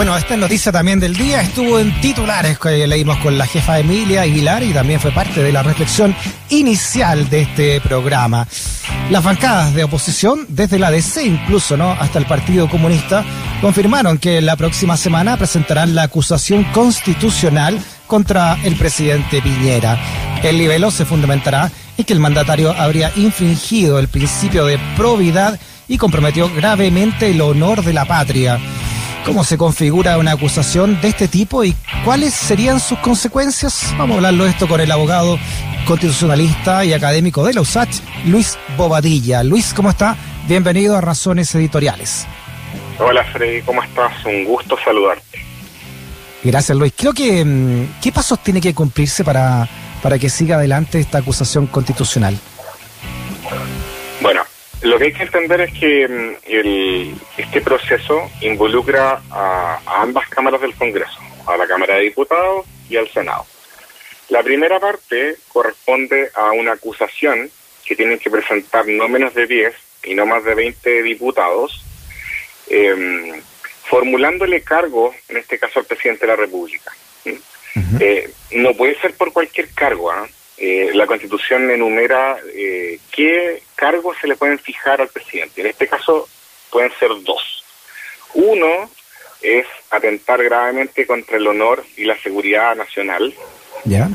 Bueno, esta noticia también del día estuvo en titulares que leímos con la jefa Emilia Aguilar y también fue parte de la reflexión inicial de este programa. Las bancadas de oposición, desde la DC incluso, ¿no? Hasta el Partido Comunista, confirmaron que la próxima semana presentarán la acusación constitucional contra el presidente Piñera. El libelo se fundamentará en que el mandatario habría infringido el principio de probidad y comprometió gravemente el honor de la patria. ¿Cómo se configura una acusación de este tipo y cuáles serían sus consecuencias? Vamos a hablarlo esto con el abogado constitucionalista y académico de la USACH, Luis Bobadilla. Luis, ¿cómo está? Bienvenido a Razones Editoriales. Hola Freddy, ¿cómo estás? Un gusto saludarte. Gracias Luis. Creo que, mm, ¿qué pasos tiene que cumplirse para, para que siga adelante esta acusación constitucional? Lo que hay que entender es que mm, el, este proceso involucra a, ambas cámaras del Congreso, a la Cámara de Diputados y al Senado. La primera parte corresponde a una acusación que tienen que presentar no menos de 10 y no más de 20 diputados, em, formulándole cargo, en este caso al presidente de la República. Eh, no puede ser por cualquier cargo, ¿ah? Eh, la Constitución enumera eh, qué cargos se le pueden fijar al presidente. En este caso pueden ser dos. Uno es atentar gravemente contra el honor y la seguridad nacional.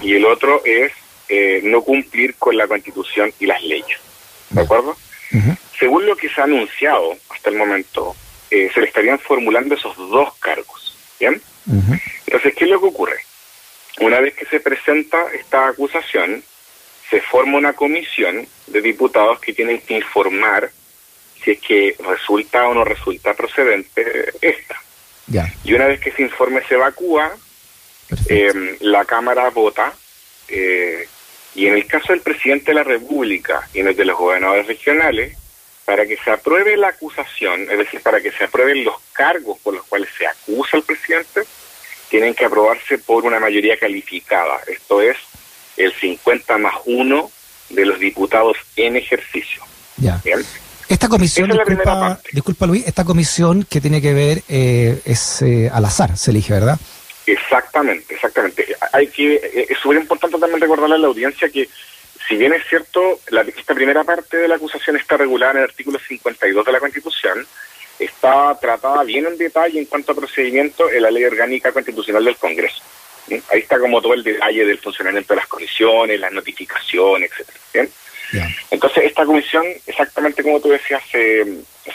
Y el otro es eh, no cumplir con la Constitución y las leyes. ¿De acuerdo? Según lo que se ha anunciado hasta el momento, se le estarían formulando esos dos cargos. ¿Bien? Entonces, ¿qué es lo que ocurre? Una vez que se presenta esta acusación, se forma una comisión de diputados que tienen que informar si es que resulta o no resulta procedente esta. Y una vez que ese informe se evacúa, eh, la Cámara vota eh, y en el caso del presidente de la República y en el de los gobernadores regionales, para que se apruebe la acusación, es decir, para que se aprueben los cargos por los cuales se acusa al presidente, tienen que aprobarse por una mayoría calificada, esto es el 50 más 1 de los diputados en ejercicio. Ya. Esta comisión, disculpa, disculpa, Luis, esta comisión que tiene que ver eh, es eh, al azar, se elige, ¿verdad? Exactamente, exactamente. Hay que eh, es súper importante también recordarle a la audiencia que si bien es cierto, la, esta primera parte de la acusación está regulada en el artículo 52 de la Constitución, está tratada bien en detalle en cuanto a procedimiento en la Ley Orgánica Constitucional del Congreso. Ahí está como todo el detalle del funcionamiento de las comisiones, las notificaciones, etcétera. Entonces, esta comisión, exactamente como tú decías, se,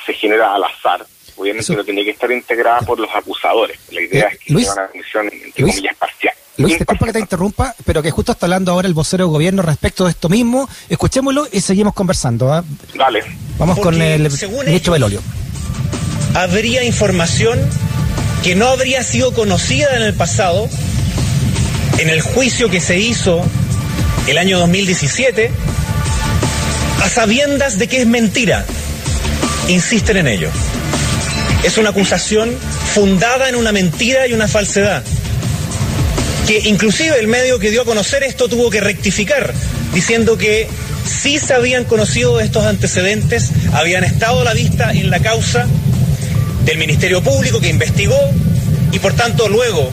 se genera al azar. Obviamente no tiene que estar integrada por los acusadores. La idea eh, es que sea una comisión, entre comillas, parcial. Luis, disculpa que te interrumpa, pero que justo está hablando ahora el vocero del gobierno respecto de esto mismo. Escuchémoslo y seguimos conversando. ¿ah? Dale. Vamos con el ministro Belolio habría información que no habría sido conocida en el pasado, en el juicio que se hizo el año 2017, a sabiendas de que es mentira. Insisten en ello. Es una acusación fundada en una mentira y una falsedad. Que inclusive el medio que dio a conocer esto tuvo que rectificar, diciendo que sí se habían conocido estos antecedentes, habían estado a la vista en la causa del Ministerio Público que investigó y por tanto luego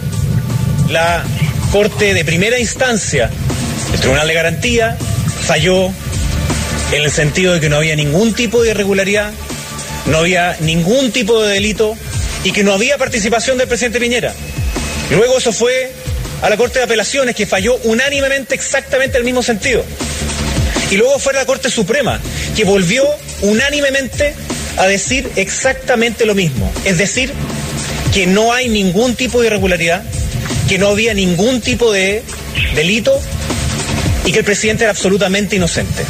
la Corte de Primera Instancia, el Tribunal de Garantía, falló en el sentido de que no había ningún tipo de irregularidad, no había ningún tipo de delito y que no había participación del presidente Piñera. luego eso fue a la Corte de Apelaciones que falló unánimemente exactamente el mismo sentido. Y luego fue a la Corte Suprema que volvió unánimemente a decir exactamente lo mismo. Es decir, que no hay ningún tipo de irregularidad, que no había ningún tipo de delito y que el presidente era absolutamente inocente.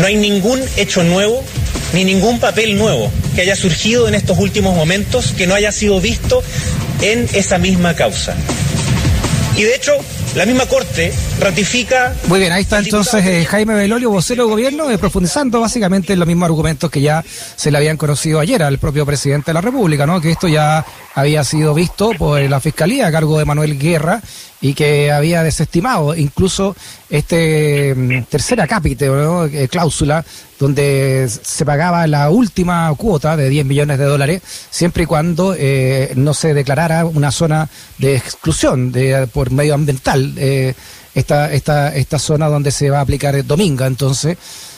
No hay ningún hecho nuevo ni ningún papel nuevo que haya surgido en estos últimos momentos que no haya sido visto en esa misma causa. Y de hecho, la misma Corte ratifica. Muy bien, ahí está entonces eh, Jaime Belolio, vocero de gobierno, eh, profundizando básicamente en los mismos argumentos que ya se le habían conocido ayer al propio presidente de la República, ¿no? Que esto ya había sido visto por la Fiscalía a cargo de Manuel Guerra y que había desestimado incluso este mm, tercera cápite, ¿no? Eh, cláusula, donde se pagaba la última cuota de 10 millones de dólares, siempre y cuando eh, no se declarara una zona de exclusión de, por medioambiental. Eh, esta, esta, esta zona donde se va a aplicar Dominga, entonces,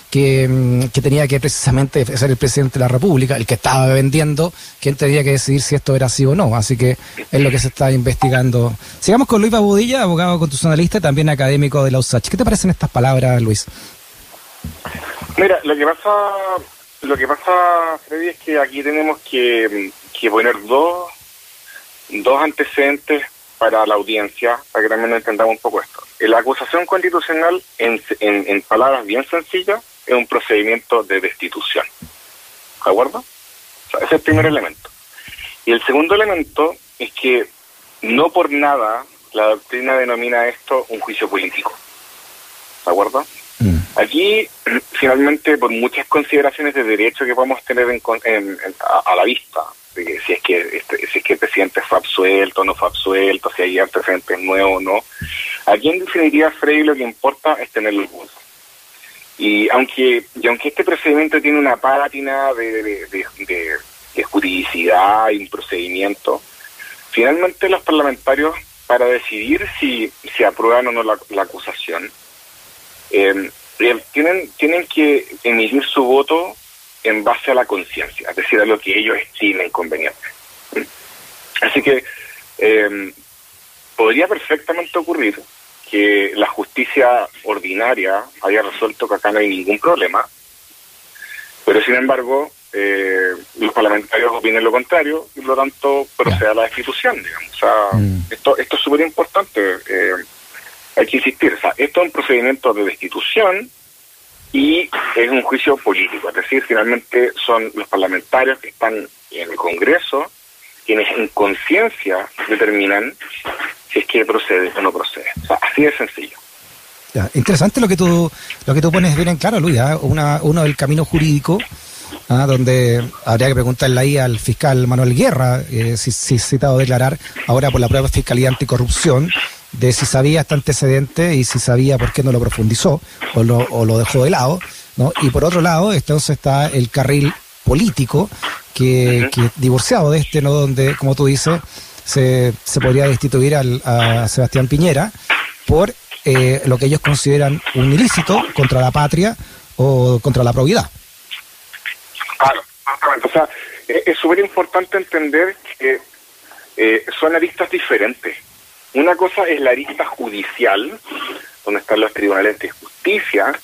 que, mm, que, tenía que precisamente ser el presidente de la República, el que estaba vendiendo, quien tenía que decidir si esto era así o no. Así que es lo que se está investigando. Sigamos con Luis Babudilla, abogado constitucionalista y también académico de la USACH. ¿Qué te parecen estas palabras, Luis? Mira, lo que pasa, lo que pasa, Freddy, es que aquí tenemos que, que poner dos, dos antecedentes para la audiencia, para que también entendamos un poco esto. La acusación constitucional, en, en, en palabras bien sencillas, es un procedimiento de destitución. ¿De acuerdo? O sea, ese es el primer elemento. Y el segundo elemento es que no por nada la doctrina denomina esto un juicio político. ¿De acuerdo? Mm. Aquí, finalmente, por muchas consideraciones de derecho que podemos tener en, en, a, a, la vista, si es que este, si es que el presidente fue absuelto o no fue absuelto, si hay antecedentes nuevos o no. Aquí en definitiva, Freddy, lo que importa es tener los votos. Y aunque, y aunque este procedimiento tiene una pátina de, de, de, de, de juridicidad y un procedimiento, finalmente los parlamentarios, para decidir si, si aprueban o no la, la acusación, eh, tienen, tienen que emitir su voto en base a la conciencia, es decir, a lo que ellos estimen conveniente. Así que eh, podría perfectamente ocurrir que la justicia ordinaria haya resuelto que acá no hay ningún problema, pero sin embargo eh, los parlamentarios opinen lo contrario y por lo tanto proceda a la destitución, digamos. O sea, mm. esto, esto es súper importante, eh, hay que insistir, o sea, esto es un procedimiento de destitución y es un juicio político, es decir, finalmente son los parlamentarios que están en el Congreso quienes en conciencia determinan si es que procede o no procede. Así de sencillo. Ya, interesante lo que tú lo que tú pones bien en claro, Luis, ¿eh? Una, uno del camino jurídico, ¿ah? donde habría que preguntarle ahí al fiscal Manuel Guerra eh, si, si citado declarar ahora por la prueba de Fiscalía Anticorrupción de si sabía este antecedente y si sabía por qué no lo profundizó o lo, o lo dejó de lado, ¿no? Y por otro lado, entonces está el carril político que, que divorciado de este, ¿no? Donde, como tú dices, se, se podría destituir al, a Sebastián Piñera por eh, lo que ellos consideran un ilícito contra la patria o contra la probidad. Claro, o sea, es súper importante entender que eh, son aristas diferentes. Una cosa es la arista judicial, donde están los tribunales de justicia,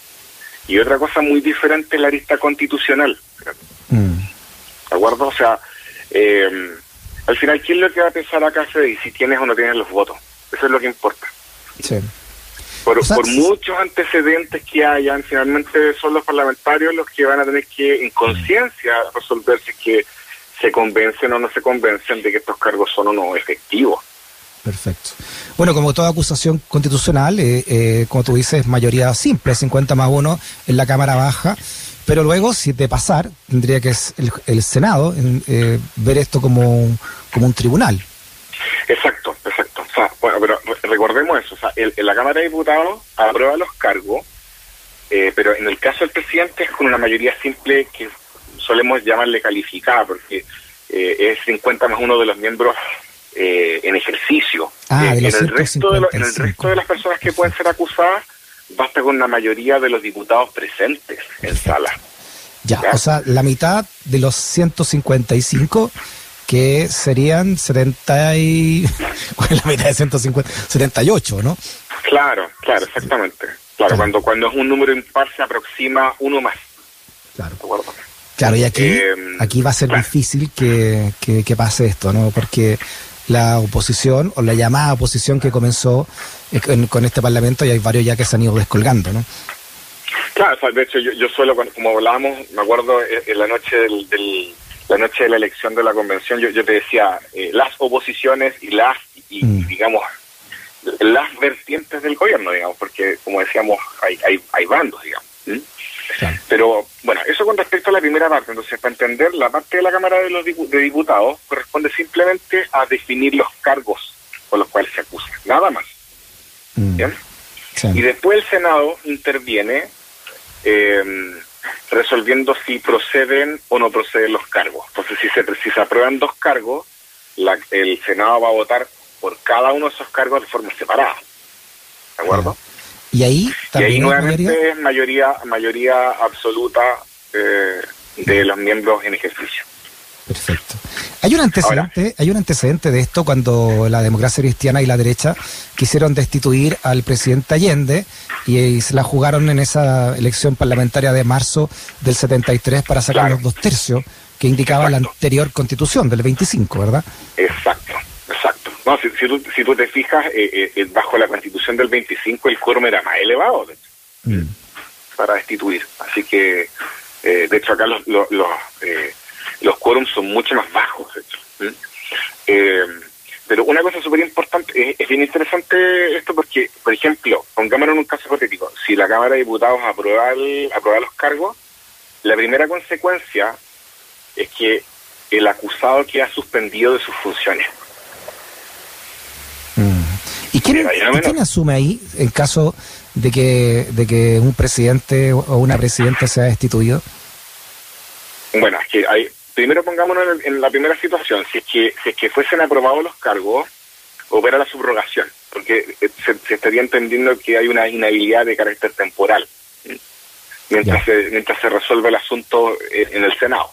y otra cosa muy diferente es la arista constitucional. Mm. ¿De acuerdo? O sea, eh, al final, ¿quién es lo que va a pensar acá, Freddy? Si tienes o no tienes los votos. Eso es lo que importa. Sí. Por, o sea, por muchos antecedentes que hayan, finalmente son los parlamentarios los que van a tener que, en conciencia, resolver si es que se convencen o no se convencen de que estos cargos son o no efectivos. Perfecto. Bueno, como toda acusación constitucional, eh, eh, como tú dices, mayoría simple, 50 más 1 en la Cámara Baja, pero luego, si de pasar, tendría que el, el Senado eh, ver esto como, como un tribunal. Exacto, exacto. O sea, bueno, pero recordemos eso, o sea, el, la Cámara de Diputados aprueba los cargos, eh, pero en el caso del presidente es con una mayoría simple que solemos llamarle calificada, porque eh, es 50 más uno de los miembros eh, en ejercicio. Ah, eh, en, el resto de lo, en el resto de las personas que pueden ser acusadas, basta con la mayoría de los diputados presentes en sala. Ya, ¿Ya? o sea, la mitad de los 155 que serían 70 y... la mitad de 150? 78, ¿no? Claro, claro, exactamente. Claro, cuando cuando es un número impar se aproxima uno más. Claro. Claro, y aquí, eh, aquí va a ser claro. difícil que, que, que, pase esto, ¿no? Porque la oposición, o la llamada oposición que comenzó en, con este Parlamento, y hay varios ya que se han ido descolgando, ¿no? Claro, o sea, de hecho, yo, yo suelo, como hablábamos, me acuerdo en la noche del, del la noche de la elección de la convención, yo, yo te decía, eh, las oposiciones y las, y, mm. digamos, las vertientes del gobierno, digamos, porque como decíamos, hay, hay, hay bandos, digamos. Pero bueno, eso con respecto a la primera parte, entonces para entender, la parte de la Cámara de los de Diputados corresponde simplemente a definir los cargos con los cuales se acusa, nada más. Mm. ¿Bien? Y después el Senado interviene eh, resolviendo si proceden o no proceden los cargos. Entonces, si se, si se aprueban dos cargos, la, el Senado va a votar por cada uno de esos cargos de forma separada. ¿De acuerdo? Y ahí también y ahí nuevamente es mayoría, mayoría absoluta eh, de los miembros en ejercicio. Perfecto. Hay un antecedente, hay un antecedente de esto cuando la democracia cristiana y la derecha quisieron destituir al presidente Allende y, se la jugaron en esa elección parlamentaria de marzo del 73 para sacar los dos tercios que indicaba la anterior constitución del 25, ¿verdad? Exacto. No, si, tú, si tú te fijas, eh, eh, eh, bajo la constitución del 25 el quórum era más elevado mm. para destituir. Así que, de hecho, acá los, los, los los quórums son mucho más bajos, eh, pero una cosa súper importante, es, bien interesante esto porque, por ejemplo, pongámonos en un caso hipotético, si la Cámara de Diputados aprueba, aprueba los cargos, la primera consecuencia es que el acusado queda suspendido de sus funciones. Mm. ¿Y quién, quién, asume ahí en caso de que, de que un presidente o una presidenta sea destituido? Bueno, es que hay, primero pongámonos en, la primera situación, si es que si es que fuesen aprobados los cargos, opera la subrogación, porque eh, se, estaría entendiendo que hay una inhabilidad de carácter temporal mientras se, mientras se resuelve el asunto eh, en el Senado.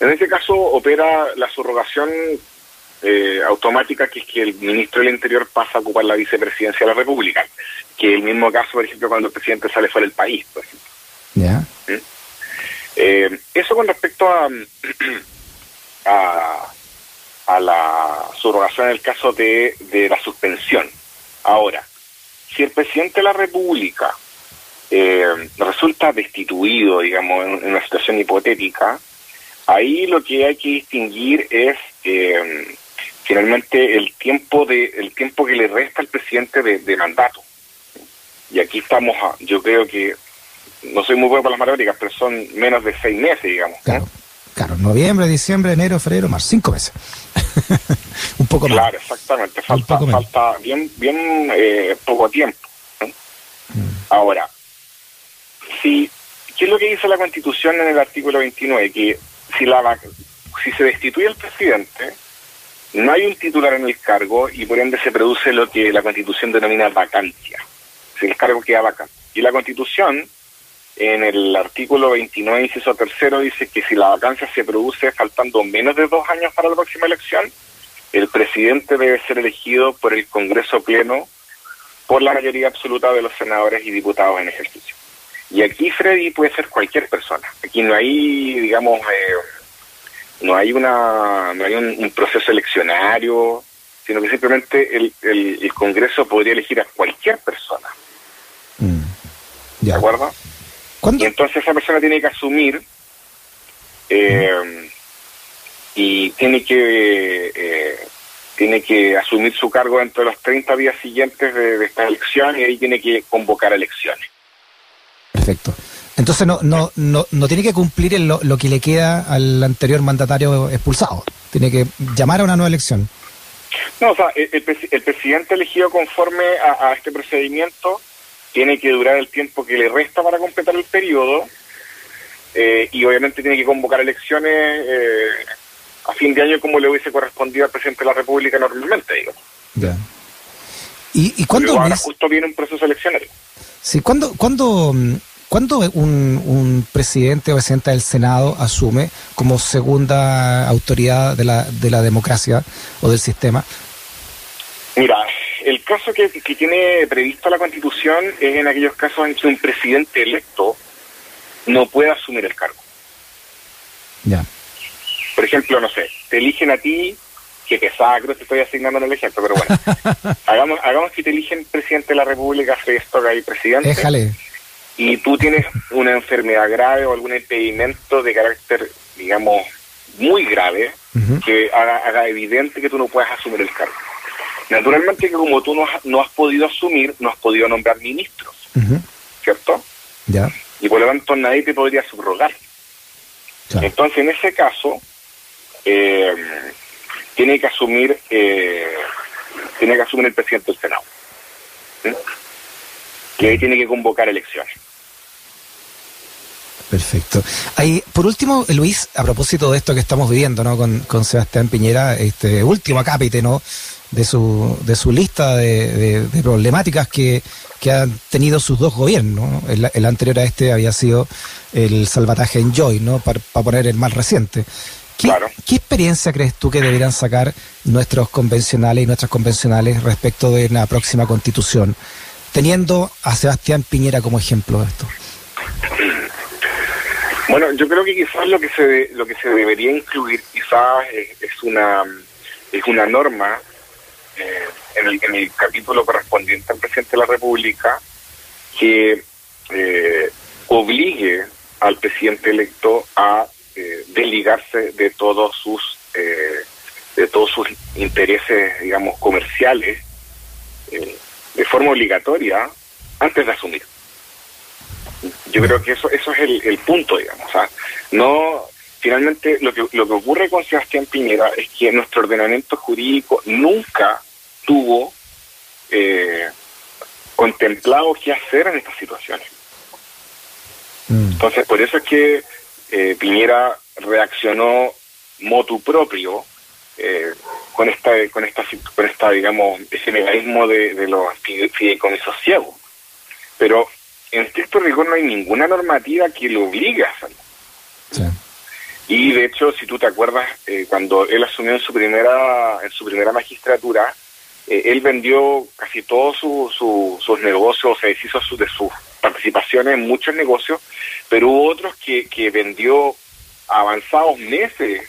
En este caso opera la subrogación eh, automática, que es que el ministro del Interior pasa a ocupar la vicepresidencia de la República, que es el mismo caso, por ejemplo, cuando el presidente sale fuera del país, por ejemplo. Eh, eso con respecto a, a, la subrogación en el caso de, de la suspensión. Ahora, si el presidente de la República eh, resulta destituido, digamos, en, una situación hipotética, ahí lo que hay que distinguir es eh, finalmente el tiempo de el tiempo que le resta al presidente de, de mandato. Y aquí estamos, a, yo creo que no soy muy bueno para las matemáticas, pero son menos de seis meses, digamos. Claro, claro noviembre, diciembre, enero, febrero, más cinco meses. un poco más. Claro, exactamente, falta, falta bien, bien eh, poco tiempo. Mm. Ahora, si, ¿qué es lo que dice la Constitución en el artículo 29? Que si, la, si se destituye el presidente, no hay un titular en el cargo y por ende se produce lo que la Constitución denomina vacancia. Si el cargo queda vacante. Y la Constitución en el artículo 29, inciso tercero, dice que si la vacancia se produce faltando menos de dos años para la próxima elección, el presidente debe ser elegido por el Congreso Pleno por la mayoría absoluta de los senadores y diputados en ejercicio. Y aquí, Freddy, puede ser cualquier persona. Aquí no hay, digamos, eh, no hay una no hay un, proceso eleccionario, sino que simplemente el, el, Congreso podría elegir a cualquier persona. Mm. ¿De acuerdo? Y entonces esa persona tiene que asumir eh, y tiene que eh, tiene que asumir su cargo dentro de los 30 días siguientes de, esta elección y ahí tiene que convocar elecciones. Perfecto. Entonces no, no, no, no tiene que cumplir lo, lo, que le queda al anterior mandatario expulsado. Tiene que llamar a una nueva elección. No, o sea, el, el, presidente elegido conforme a este procedimiento tiene que durar el tiempo que le resta para completar el periodo eh, y obviamente tiene que convocar elecciones eh, a fin de año como le hubiese correspondido al presidente de la República normalmente, digo. Ya. ¿Y, y cuándo ahora justo viene un proceso eleccionario. Sí, ¿cuándo, cuándo, cuándo un, un presidente o presidenta del Senado asume como segunda autoridad de la, de la democracia o del sistema? Mira, el caso que, tiene previsto la Constitución es en aquellos casos en que un presidente electo no puede asumir el cargo. Ya. Por ejemplo, no sé, te eligen a ti, que pesada, creo que estoy asignando en el ejemplo, pero bueno, hagamos, hagamos que te eligen presidente de la República, esto ahí presidente. Déjale. Y tú tienes una enfermedad grave o algún impedimento de carácter, digamos, muy grave, que haga, haga evidente que tú no puedes asumir el cargo. Naturalmente que como tú no has, no has podido asumir, no has podido nombrar ministros, ¿cierto? Ya. Y por lo tanto nadie te podría subrogar. Entonces, en ese caso, eh, tiene que asumir eh, tiene que asumir el presidente del Senado. Y ahí tiene que convocar elecciones. Perfecto. Ahí, por último, Luis, a propósito de esto que estamos viviendo, ¿no? Con, con Sebastián Piñera, este último acápite, ¿no? De su, de su lista de, problemáticas que, que, han tenido sus dos gobiernos. El, anterior a este había sido el salvataje en Joy, ¿no? Para, poner el más reciente. ¿Qué, claro. ¿Qué experiencia crees tú que deberían sacar nuestros convencionales y nuestras convencionales respecto de una próxima constitución, teniendo a Sebastián Piñera como ejemplo de esto? Bueno, yo creo que quizás lo que se lo que se debería incluir quizás es, una es una norma eh, en, el, en el capítulo correspondiente al presidente de la República que eh, obligue al presidente electo a eh, desligarse de todos sus de todos sus intereses, digamos, comerciales de forma obligatoria antes de asumir. Yo creo que eso eso es el, punto, digamos. O sea, no finalmente lo que lo que ocurre con Sebastián Piñera es que nuestro ordenamiento jurídico nunca tuvo eh, contemplado qué hacer en estas situaciones. Mm. Entonces, por eso es que eh, Piñera reaccionó motu propio eh, con esta con esta con esta digamos ese mecanismo de, de los fideicomisos ciegos pero en estricto rigor no hay ninguna normativa que lo obligue a hacerlo. Y de hecho, si tú te acuerdas, eh, cuando él asumió en su primera, en su primera magistratura, eh, él vendió casi todos sus negocios, se deshizo de sus participaciones en muchos negocios, pero hubo otros que, que vendió avanzados meses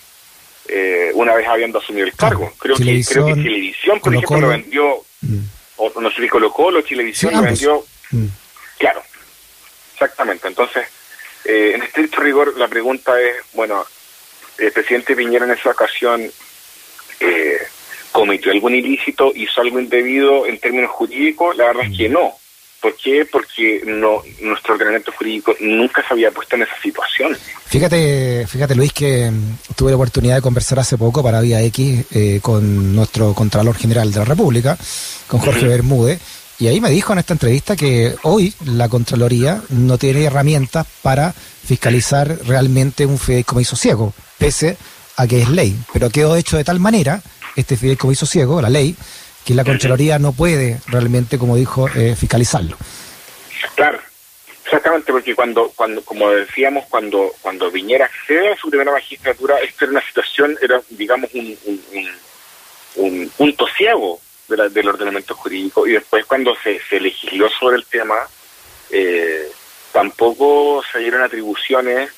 eh, una vez habiendo asumido el cargo. Creo que, creo que Televisión, por ejemplo, lo vendió, mm. o no sé si Colo Colo, Televisión lo vendió, mm. claro, Exactamente. Entonces, eh, en estricto rigor, la pregunta es, bueno, el presidente Piñera en esa ocasión eh, cometió algún ilícito, hizo algo indebido en términos jurídicos, la verdad es que no. ¿Por qué? Porque no, nuestro ordenamiento jurídico nunca se había puesto en esa situación. Fíjate, fíjate Luis, que mm, tuve la oportunidad de conversar hace poco para Vía X eh, con nuestro Contralor General de la República, con Jorge Bermúdez, y ahí me dijo en esta entrevista que hoy la Contraloría no tiene herramientas para fiscalizar realmente un fideicomiso ciego, pese a que es ley. Pero quedó hecho de tal manera, este fideicomiso ciego, la ley, que la Contraloría no puede realmente, como dijo, eh, fiscalizarlo. Claro, exactamente, porque cuando, cuando, como decíamos, cuando, cuando Viñera accede a su primera magistratura, esta era una situación, era, digamos, un, un, un punto ciego del ordenamiento jurídico y después cuando se, se legisló sobre el tema eh, tampoco se dieron atribuciones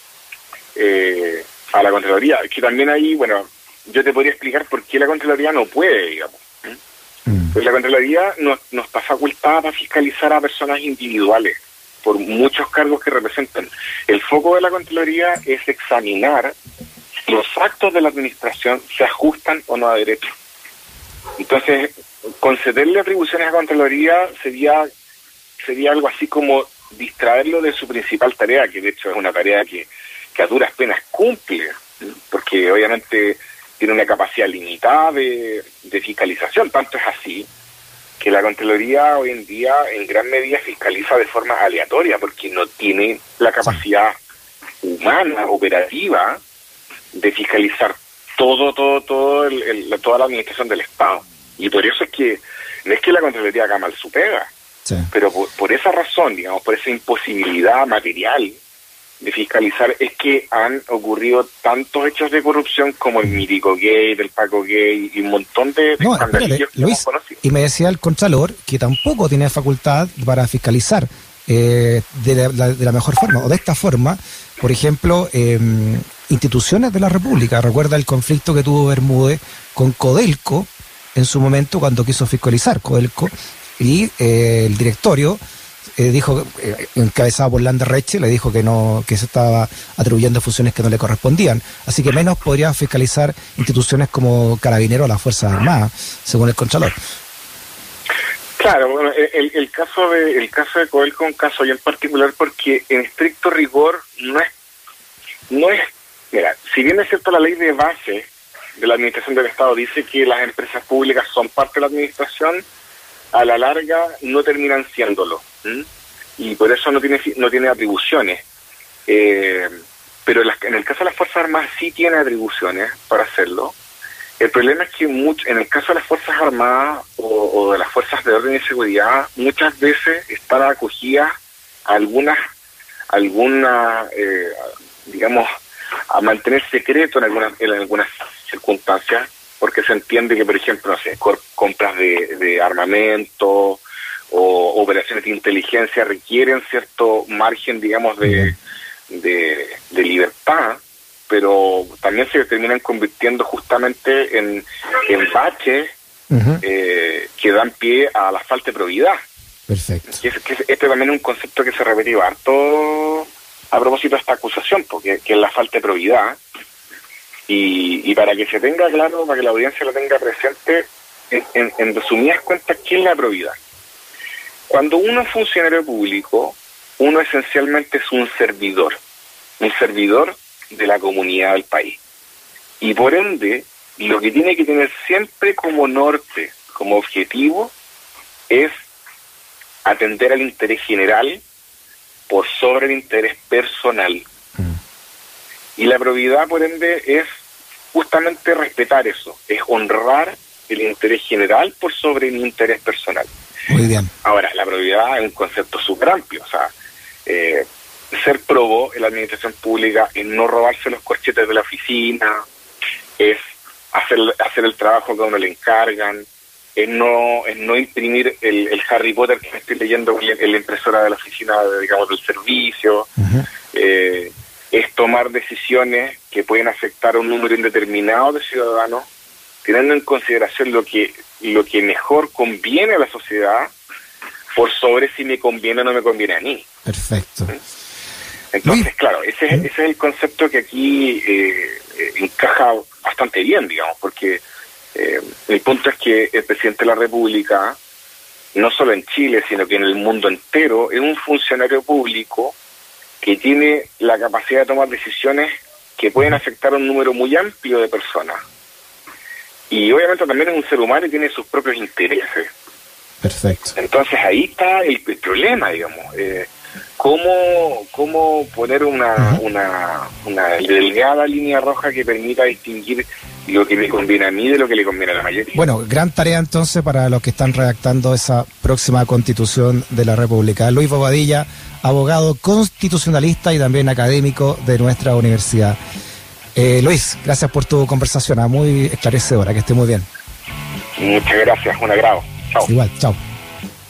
eh, a la Contraloría. Que también ahí, bueno, yo te podría explicar por qué la Contraloría no puede, digamos. Mm. Pues la Contraloría nos, nos está facultada para fiscalizar a personas individuales por muchos cargos que representan. El foco de la Contraloría es examinar los actos de la administración se ajustan o no a derecho. Entonces, concederle atribuciones a Contraloría sería, sería algo así como distraerlo de su principal tarea, que de hecho es una tarea que, que a duras penas cumple, porque obviamente tiene una capacidad limitada de, de fiscalización, tanto es así que la Contraloría hoy en día en gran medida fiscaliza de forma aleatoria, porque no tiene la capacidad humana, operativa, de fiscalizar todo, todo, todo, el, toda la administración del Estado. Y por eso es que no es que la Contraloría haga mal su pega, pero por, esa razón, digamos, por esa imposibilidad material de fiscalizar, es que han ocurrido tantos hechos de corrupción como el Mítico Gay, el Paco Gay y un montón de, no, espérate, Luis, Y me decía el Contralor que tampoco tiene facultad para fiscalizar eh, de, la, mejor forma, o de esta forma, por ejemplo, em, instituciones de la República. Recuerda el conflicto que tuvo Bermúdez con Codelco, en su momento cuando quiso fiscalizar Codelco y eh, el directorio eh, dijo, eh, encabezado por Lander Reche, le dijo que no, que se estaba atribuyendo funciones que no le correspondían. Así que menos podría fiscalizar instituciones como Carabinero o las Fuerzas Armadas, según el Contralor. Claro, bueno, el, caso de el caso de Coelco es un caso en particular porque en estricto rigor no es no es mira, si bien es cierto la ley de base de la administración del Estado dice que las empresas públicas son parte de la administración, a la larga no terminan siéndolo y por eso no tiene no tiene atribuciones. Eh, pero en el caso de las Fuerzas Armadas sí tiene atribuciones para hacerlo. El problema es que mucho, en el caso de las Fuerzas Armadas o, de las Fuerzas de Orden y Seguridad, muchas veces están acogidas a algunas, alguna, eh, digamos, a mantener secreto en algunas, en algunas circunstancias, porque se entiende que, por ejemplo, no sé, compras de, armamento o operaciones de inteligencia requieren cierto margen, digamos, de de, libertad, pero también se terminan convirtiendo justamente en, en baches eh, que dan pie a la falta de probidad. Perfecto. este también es un concepto que se repetía harto a propósito de esta acusación, porque que es la falta de probidad. Y, y para que se tenga claro, para que la audiencia lo tenga presente, en, en resumidas cuentas, ¿qué es la probidad? Cuando uno es funcionario público, uno esencialmente es un servidor, un servidor de la comunidad del país. Y por ende, lo que tiene que tener siempre como norte, como objetivo, es atender al interés general por sobre el interés personal. Mm. Y la probidad, por ende, es justamente respetar eso, es honrar el interés general por sobre el interés personal. Muy bien. Ahora, la probidad es un concepto súper amplio, o sea, eh, ser probo en la administración pública es no robarse los corchetes de la oficina, es hacer, hacer el trabajo que a uno le encargan, es no, es no imprimir el, Harry Potter que estoy leyendo en la impresora de la oficina, digamos, del servicio, eh, es tomar decisiones que pueden afectar a un número indeterminado de ciudadanos, teniendo en consideración lo que, lo que mejor conviene a la sociedad por sobre si me conviene o no me conviene a mí. Perfecto. Entonces, claro, ese, ese, es el concepto que aquí eh, eh, encaja bastante bien, digamos, porque eh, el punto es que el presidente de la República, no solo en Chile, sino que en el mundo entero, es un funcionario público que tiene la capacidad de tomar decisiones que pueden afectar a un número muy amplio de personas. Y obviamente también es un ser humano y tiene sus propios intereses. Perfecto. Entonces ahí está el, problema, digamos. Eh, ¿cómo, ¿Cómo poner una, una, una delgada línea roja que permita distinguir lo que me conviene a mí de lo que le conviene a la mayoría? Bueno, gran tarea entonces para los que están redactando esa próxima constitución de la República. Luis Bobadilla, abogado constitucionalista y también académico de nuestra universidad. Eh, Luis, gracias por tu conversación, ah, muy esclarecedora, que esté muy bien. Muchas gracias, un agrado. Igual, chao.